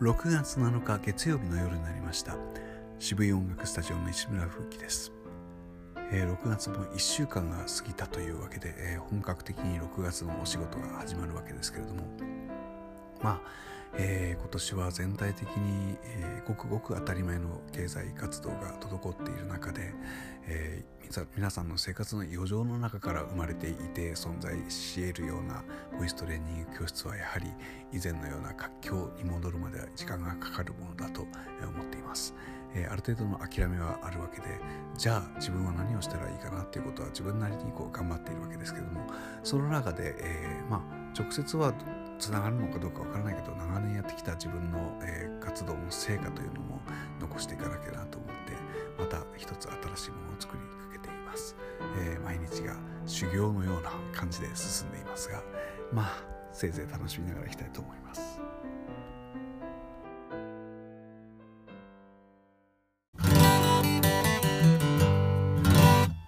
6月7日月曜日の夜になりました。渋い音楽スタジオの石村風紀です、えー、6月も1週間が過ぎたというわけで、えー、本格的に6月のお仕事が始まるわけですけれども。まあ、えー、今年は全体的に、えー、ごくごく当たり前の経済活動が滞っている中で、えー、皆さんの生活の余剰の中から生まれていて存在し得るようなボイストレーニング教室はやはり以前のような活況に戻るまでは時間がかかるものだと思っています。え、ある程度の諦めはあるわけでじゃあ自分は何をしたらいいかなっていうことは自分なりにこう頑張っているわけですけどもその中で、え、まあ直接はつながるのかどうかわからないけど長年やってきた自分の、えー、活動の成果というのも残していかなきゃなと思ってまた一つ新しいものを作りかけています、えー、毎日が修行のような感じで進んでいますがまあせいぜい楽しみながらいきたいと思います。